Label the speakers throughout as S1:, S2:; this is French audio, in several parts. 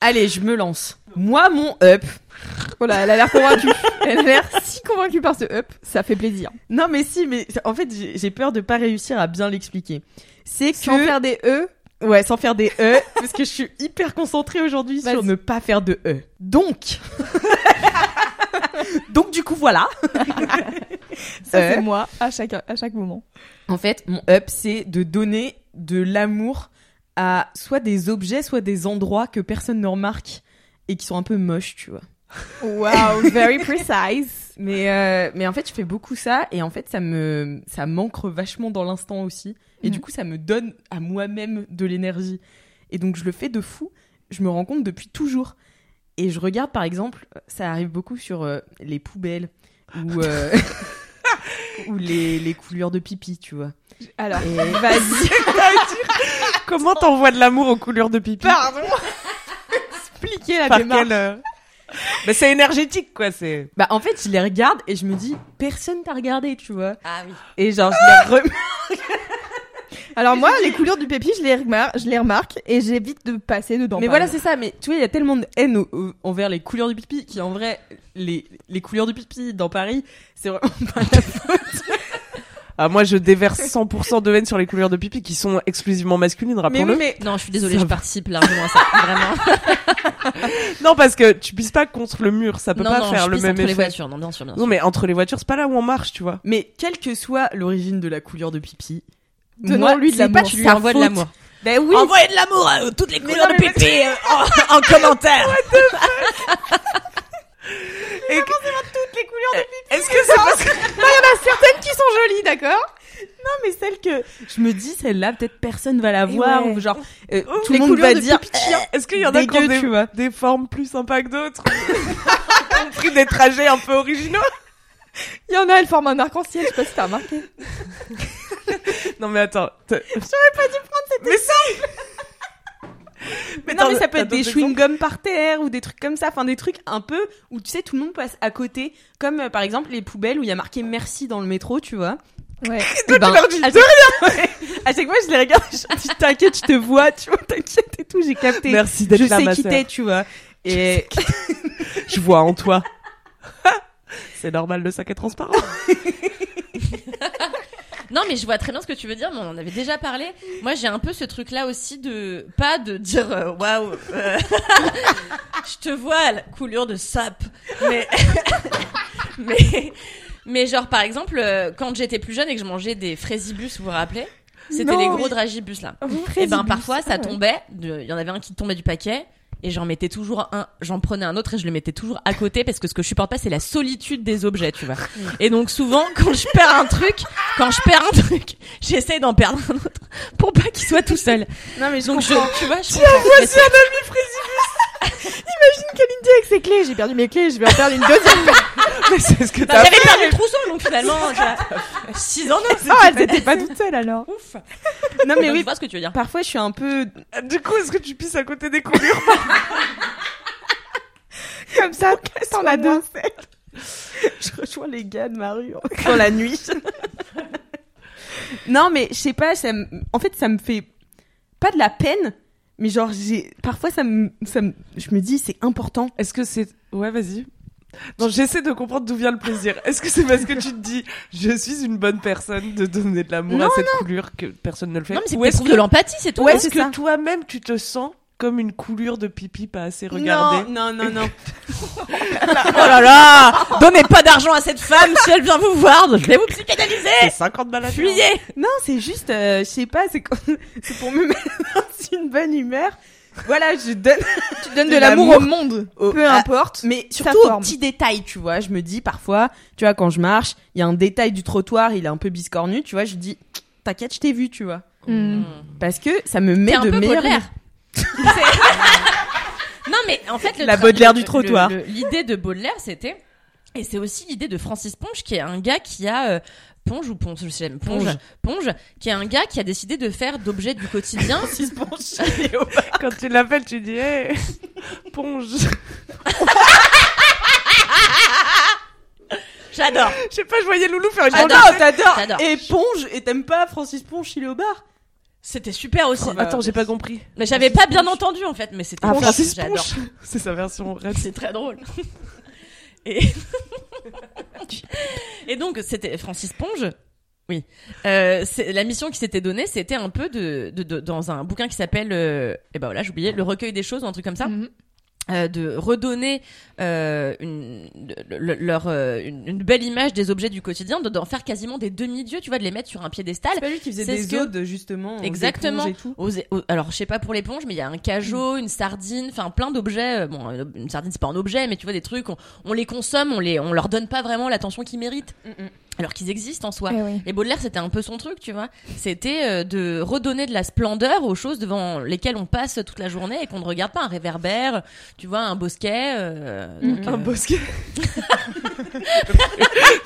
S1: Allez, je me lance. Moi, mon up.
S2: Voilà, elle a l'air convaincue. elle a l'air si convaincue par ce up, ça fait plaisir.
S1: Non, mais si, mais en fait, j'ai peur de pas réussir à bien l'expliquer. C'est que
S2: Sans faire des E,
S1: Ouais, sans faire des E, parce que je suis hyper concentrée aujourd'hui sur ne pas faire de E. Donc, donc du coup voilà.
S2: ça
S1: Euh.
S2: c'est moi à chaque, à chaque moment.
S1: En fait, mon up, c'est de donner de l'amour à soit des objets, soit des endroits que personne ne remarque et qui sont un peu moches, tu vois.
S2: Wow, very precise.
S1: Mais euh, mais en fait, je fais beaucoup ça et en fait, ça me ça m'ancre vachement dans l'instant aussi et du coup, ça me donne à moi-même de l'énergie. Et donc je le fais de fou, je me rends compte depuis toujours. Et je regarde par exemple, ça arrive beaucoup sur euh, les poubelles ou euh, ou les les couleurs de pipi, tu vois.
S2: Alors,
S1: Et
S2: vas-y.
S3: Comment t'envoies de l'amour aux couleurs de pipi
S2: Pardon. Expliquez la
S3: Par
S2: démarche.
S3: quel, euh, bah, c'est énergétique, quoi. C'est.
S1: bah en fait, je les regarde et je me dis personne t'a regardé, tu vois.
S4: Ah oui.
S1: Et genre je les rem-
S2: Alors moi, les couleurs du pépi, je les, je les remarque et j'évite de passer dedans.
S1: Mais voilà, c'est ça. Mais tu vois, il y a tellement de haine au- au- envers les couleurs du pipi qui, en vrai, les, les couleurs du pipi dans Paris, c'est vraiment pas la faute.
S3: Ah, moi, je déverse 100% de haine sur les couleurs de pipi qui sont exclusivement masculines, rappelons-le.
S1: oui, mais
S4: Non, je suis désolée,
S3: Ça
S4: je
S3: va.
S4: participe largement à ça. Vraiment.
S3: Non, parce que tu pisses pas contre le mur, ça peut
S4: non,
S3: pas
S4: non,
S3: faire
S4: je
S3: le
S4: pisse
S3: même
S4: entre les
S3: effet.
S4: voitures. Non, bien sûr, bien sûr.
S3: Non, mais entre les voitures, c'est pas là où on marche, tu vois.
S1: mais quelle que soit l'origine de la couleur de pipi,
S2: Donnons-lui de
S1: c'est pas
S2: l'amour.
S4: tu lui envoies de l'amour.
S1: Ben oui.
S4: Envoyez de l'amour à toutes les couleurs de euh, en, en commentaire.
S3: Et que-
S1: toutes les couleurs de pipi.
S3: Est-ce que c'est parce que...
S2: Il y en a certaines qui sont jolies, d'accord?
S1: Non, mais celle que je me dis, celle-là, peut-être personne va la voir
S2: ouais.
S1: ou genre euh,
S3: Oh,
S1: tout le monde va dire.
S3: chien. Est-ce qu'il y en a qui ont des,
S1: tu vois.
S3: des formes plus sympas que d'autres? Ont pris des trajets un peu originaux?
S2: Il y en a, elles forment un arc-en-ciel, je sais pas si t'as remarqué.
S3: Non, mais attends. J'aurais
S1: pas dû prendre cette
S3: Mais si
S1: Mais non, mais ça peut être des chewing-gums par terre ou des trucs comme ça, enfin des trucs un peu où tu sais tout le monde passe à côté, comme euh, par exemple les poubelles où il y a marqué merci dans le métro, tu vois.
S2: Ouais.
S1: Et ben,
S3: leur dis
S1: à, chaque... à chaque fois je les regarde, je dis t'inquiète, je te vois, tu vois, t'inquiète et tout, j'ai capté.
S3: Merci d'être
S1: je
S3: là,
S1: sais
S3: ma
S1: qui
S3: sœur.
S1: t'es, tu vois. Et
S3: Je vois en toi. c'est normal, le sac est transparent.
S4: Non, mais je vois très bien ce que tu veux dire, mais on en avait déjà parlé. Moi, j'ai un peu ce truc-là aussi de pas de dire euh, waouh, euh, je te vois à la couleur de sap, mais mais mais genre par exemple euh, quand j'étais plus jeune et que je mangeais des fraisibus, vous vous rappelez? C'était les gros dragibus là. Et
S2: Frésibus.
S4: ben parfois ça
S2: Ah
S4: tombait, il y en avait un qui tombait du paquet et j'en mettais toujours un, j'en prenais un autre et je le mettais toujours à côté parce que ce que je supporte pas c'est la solitude des objets, tu vois. Et donc souvent quand je perds un truc, quand je perds un truc, j'essaie d'en perdre un autre pour pas qu'il soit tout seul.
S1: non mais je
S4: Donc je, tu vois, je comprends. Mais c'est-
S2: Kalindi avec ses clés, j'ai perdu mes clés, je vais en perdre une deuxième.
S3: Mais c'est ce que
S4: Bah,
S3: t'as
S4: J'avais
S3: fait.
S4: perdu le trousseau donc finalement, tu vois, 6 ans non.
S2: Oh, elles étaient pas toutes seules alors.
S4: Ouf.
S1: Non mais oui,
S4: je vois ce que tu veux dire.
S1: parfois je suis un peu
S3: Du coup, est-ce que tu pisses à côté des coulures
S2: Comme ça, t'en as deux.
S1: je rejoins les gars de ma rue dans la nuit. non, mais je sais pas, ça en fait, ça me fait pas de la peine, mais genre, j'ai, parfois, ça me, ça me, je me dis, c'est important.
S3: Est-ce que c'est... Ouais, vas-y. Non, j'essaie de comprendre d'où vient le plaisir. Est-ce que c'est parce que tu te dis, je suis une bonne personne de donner de l'amour à
S1: Non,
S3: cette coulure que personne ne le fait?
S4: Non mais c'est éprouver
S3: que,
S4: de l'empathie, c'est tout.
S3: ou
S1: Ouais,
S3: est-ce
S1: c'est
S3: que toi-même tu te sens comme une coulure de pipi pas assez regardée?
S1: Non, non, non, non.
S4: Oh là là Donnez pas d'argent à cette femme si elle vient vous voir, je vais vous
S3: C'est
S4: psychanalyser
S3: 50 balles à
S4: Fuyez
S1: Non, c'est juste, euh, je sais pas, c'est, quand- c'est pour me mettre une bonne humeur. Voilà, je donne,
S2: Tu donnes
S1: De
S2: de l'amour au monde.
S1: au-
S2: Peu
S1: à-
S2: importe.
S1: mais surtout aux petits détails, tu vois. Je me dis parfois, tu vois, quand je marche, il y a un détail du trottoir, il est un peu biscornu, tu vois, je dis, t'inquiète, je t'ai vu, tu vois.
S2: Hmm.
S1: Parce que ça me met
S4: un
S1: de
S4: peu
S1: meilleure
S4: Baudelaire. non, mais en fait, le
S1: La Baudelaire du trottoir.
S4: L'idée de Baudelaire, c'était, et c'est aussi l'idée de Francis Ponge, qui est un gars qui a euh, Ponge ou Ponge, je sais, Ponge,
S1: Ponge.
S4: Ponge, qui est un gars qui a décidé de faire d'objets du quotidien.
S3: Quand tu l'appelles, tu dis hey, Ponge.
S4: J'adore.
S3: Je sais pas, je voyais Loulou faire une
S4: J'adore.
S1: t'adores
S4: J'adore.
S1: Et Ponge, et t'aimes pas Francis Ponge, il est au bar?
S4: C'était super aussi.
S3: Attends, j'ai pas compris.
S4: Mais j'avais pas bien entendu en fait, mais c'était
S3: Ah,
S4: Ponge,
S3: Francis. Ponche. C'est sa version.
S4: C'est très drôle. Et, donc, c'était Francis Ponge. Oui. Euh, la mission qui s'était donnée, c'était un peu de, dans un bouquin qui s'appelle, euh, eh ben voilà, j'ai oublié, le recueil des choses ou un truc comme ça.
S2: Mhm.
S4: Euh, de redonner euh, une, le- le- leur, euh, une, une belle image des objets du quotidien, de- d'en faire quasiment des demi-dieux, tu vois, de les mettre sur un piédestal.
S1: C'est pas lui qui faisait des
S4: que-
S1: odes, justement. aux
S4: Exactement.
S1: éponges et tout.
S4: Aux- aux- alors je sais pas pour l'éponge, mais il y a un cajot, une sardine, enfin plein d'objets. Bon, une sardine c'est pas un objet, mais tu vois des trucs, on, on les consomme, on les, on leur donne pas vraiment l'attention qu'ils méritent,
S1: Mm, mm.
S4: Alors qu'ils existent en soi.
S2: Eh oui.
S4: Et Baudelaire, c'était un peu son truc, tu vois. C'était euh, de redonner de la splendeur aux choses devant lesquelles on passe toute la journée et qu'on ne regarde pas un réverbère, tu vois, un bosquet. euh, donc,
S1: Mhm.
S4: euh,
S3: Un bosquet.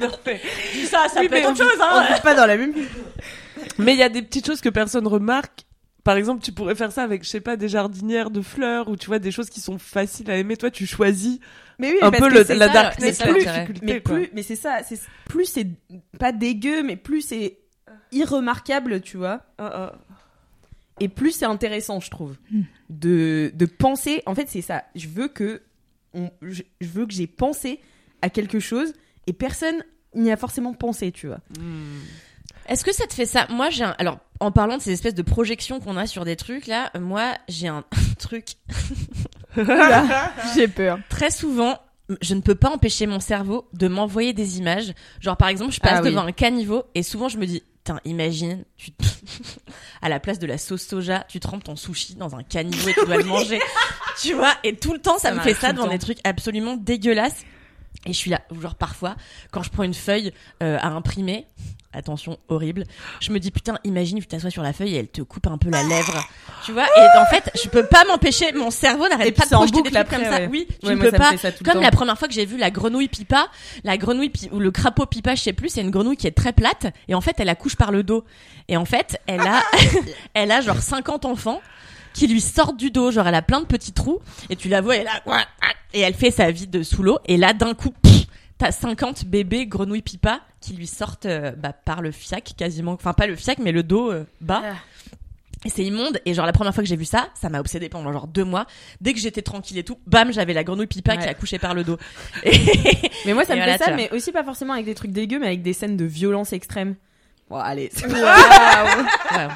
S3: Non, mais-
S4: dis ça, ça
S3: Oui,
S4: peut être autre
S3: on-
S4: chose, hein.
S1: On pas dans la même.
S3: Mais il y a des petites choses que personne remarque. Par exemple, tu pourrais faire ça avec, je sais pas, des jardinières de fleurs ou tu vois des choses qui sont faciles à aimer. Toi, tu choisis
S1: Mais oui,
S3: un
S1: parce
S3: peu
S1: que
S3: le,
S1: c'est
S3: la
S4: ça,
S3: darkness,
S4: ça
S3: difficulté.
S1: Mais plus, mais c'est ça, c'est plus c'est pas dégueu, mais plus c'est irremarquable, tu vois.
S3: Ah, ah.
S1: Et plus c'est intéressant, je trouve,
S2: Hmm.
S1: de, de penser. En fait, c'est ça. Je veux que on, je, je veux que j'ai pensé à quelque chose et personne n'y a forcément pensé, tu vois.
S3: Hmm.
S4: Est-ce que ça te fait ça? Moi, j'ai un... alors en parlant de ces espèces de projections qu'on a sur des trucs là, euh, moi j'ai un truc
S2: J'ai peur.
S4: très souvent. Je ne peux pas empêcher mon cerveau de m'envoyer des images. Genre par exemple, je passe
S1: Ah oui.
S4: devant un caniveau et souvent je me dis, putain, imagine, tu te- à la place de la sauce soja, tu trempes ton sushi dans un caniveau et tu dois le manger. tu vois? Et tout le temps, ça,
S1: Ça
S4: me fait ça devant des trucs absolument dégueulasses. Et je suis là, genre parfois, quand je prends une feuille euh, à imprimer, attention, horrible, je me dis putain, imagine, tu t'assois sur la feuille et elle te coupe un peu la lèvre. Tu vois Et en fait, je peux pas m'empêcher, mon cerveau n'arrête pas de projeter des trucs
S1: après,
S4: comme ça.
S1: ouais.
S4: Oui, tu
S1: Ouais,
S4: ne peux pas. Comme la première fois que j'ai vu la grenouille pipa, la grenouille pi- ou le crapaud pipa, je sais plus, c'est une grenouille qui est très plate et en fait, elle accouche par le dos. Et en fait, elle a, elle a genre 50 enfants qui lui sortent du dos, genre elle a plein de petits trous et tu la vois elle a et elle fait sa vie de sous l'eau et là d'un coup t'as 50 bébés grenouilles pipa qui lui sortent euh, bah, par le fiac quasiment, enfin pas le fiac mais le dos euh, bas.
S1: Ah.
S4: Et c'est immonde. Et genre, la première fois que j'ai vu ça, ça m'a obsédé pendant genre deux mois. Dès que j'étais tranquille et tout, bam, j'avais la grenouille pipa qui a couché par le dos. Et...
S1: Mais moi, ça
S4: Et
S1: me
S4: voilà,
S1: fait ça, mais aussi pas forcément avec des trucs dégueux, mais avec des scènes de violence extrême. Bon, allez.
S4: Ouais.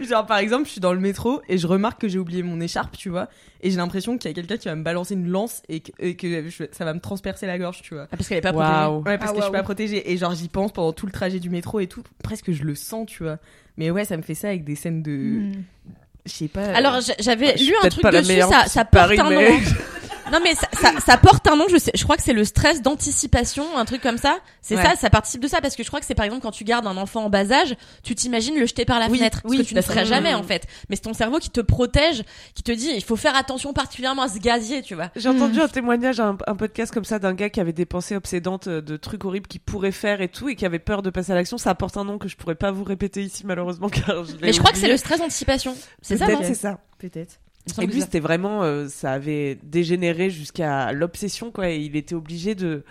S1: Genre, par exemple, je suis dans le métro et je remarque que j'ai oublié mon écharpe, tu vois. Et j'ai l'impression qu'il y a quelqu'un qui va me balancer une lance et que, et que je- ça va me transpercer la gorge, tu vois.
S4: Ah, parce qu'elle est pas protégée.
S1: Ouais, parce
S2: Ah,
S1: que je suis pas protégée. Et genre, j'y pense pendant tout le trajet du métro et tout. Presque, je le sens, tu vois. Mais ouais, ça me fait ça avec des scènes de.
S2: Hmm.
S1: Je sais pas.
S4: Alors, j'a- j'avais lu un truc dessus, ça, ça porte
S3: Paris,
S4: un
S3: mais-
S4: nom. Non, mais ça, ça, ça porte un nom, je sais, je crois que c'est le stress d'anticipation, un truc comme ça. C'est
S1: Ouais.
S4: ça, ça participe de ça, parce que je crois que c'est par exemple quand tu gardes un enfant en bas âge, tu t'imagines le jeter par la
S1: Oui,
S4: fenêtre.
S1: oui,
S4: ce que tu ne ferais jamais, en fait. Mais c'est ton cerveau qui te protège, qui te dit, il faut faire attention particulièrement à ce gazier, tu vois.
S3: J'ai entendu un témoignage, un, un podcast comme ça d'un gars qui avait des pensées obsédantes euh, de trucs horribles qu'il pourrait faire et tout et qui avait peur de passer à l'action. Ça apporte un nom que je pourrais pas vous répéter ici malheureusement car je
S4: Mais je crois que c'est le stress d'anticipation. C'est ça,
S3: c'est ça.
S1: Peut-être.
S3: Et lui c'était vraiment, euh, ça avait dégénéré jusqu'à l'obsession quoi. Et il était obligé de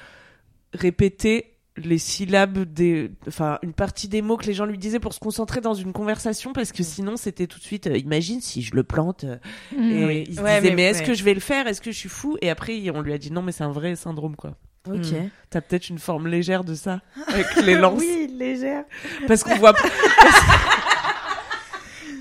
S3: répéter les syllabes des, enfin une partie des mots que les gens lui disaient pour se concentrer dans une conversation parce que sinon c'était tout de suite, euh, imagine si je le plante. euh,
S2: Hmm.
S3: Et
S1: Oui.
S3: il se
S1: Ouais,
S3: disait,
S1: mais-
S3: mais, est-ce
S1: ouais.
S3: que je vais le faire? Est-ce que je suis fou? Et après, on lui a dit non, mais c'est un vrai syndrome, quoi.
S1: Ok.
S4: Hmm.
S3: T'as peut-être une forme légère de ça avec les lances.
S1: Oui, légère.
S3: Parce qu'on voit.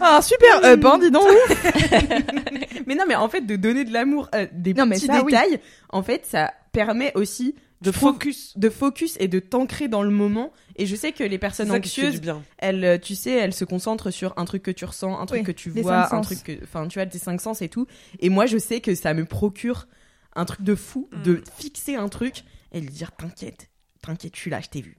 S2: Ah, super euh, bon, dis donc.
S1: mais non, mais en fait, de donner de l'amour, euh, des
S2: Non,
S1: petits
S2: ça, oui.
S1: détails, en fait, ça permet aussi
S3: de focus.
S1: de focus et de t'ancrer dans le moment. Et je sais que les personnes anxieuses,
S3: bien.
S1: elles, euh, tu sais, elles se concentrent sur un truc que tu ressens, un truc
S2: Oui,
S1: que tu vois,
S2: cinq
S1: un truc que, enfin, tu vois, tes cinq sens et tout. Et moi, je sais que ça me procure un truc de fou,
S3: Mm.
S1: de fixer un truc et lui dire, t'inquiète, t'inquiète, je suis là, je t'ai vu.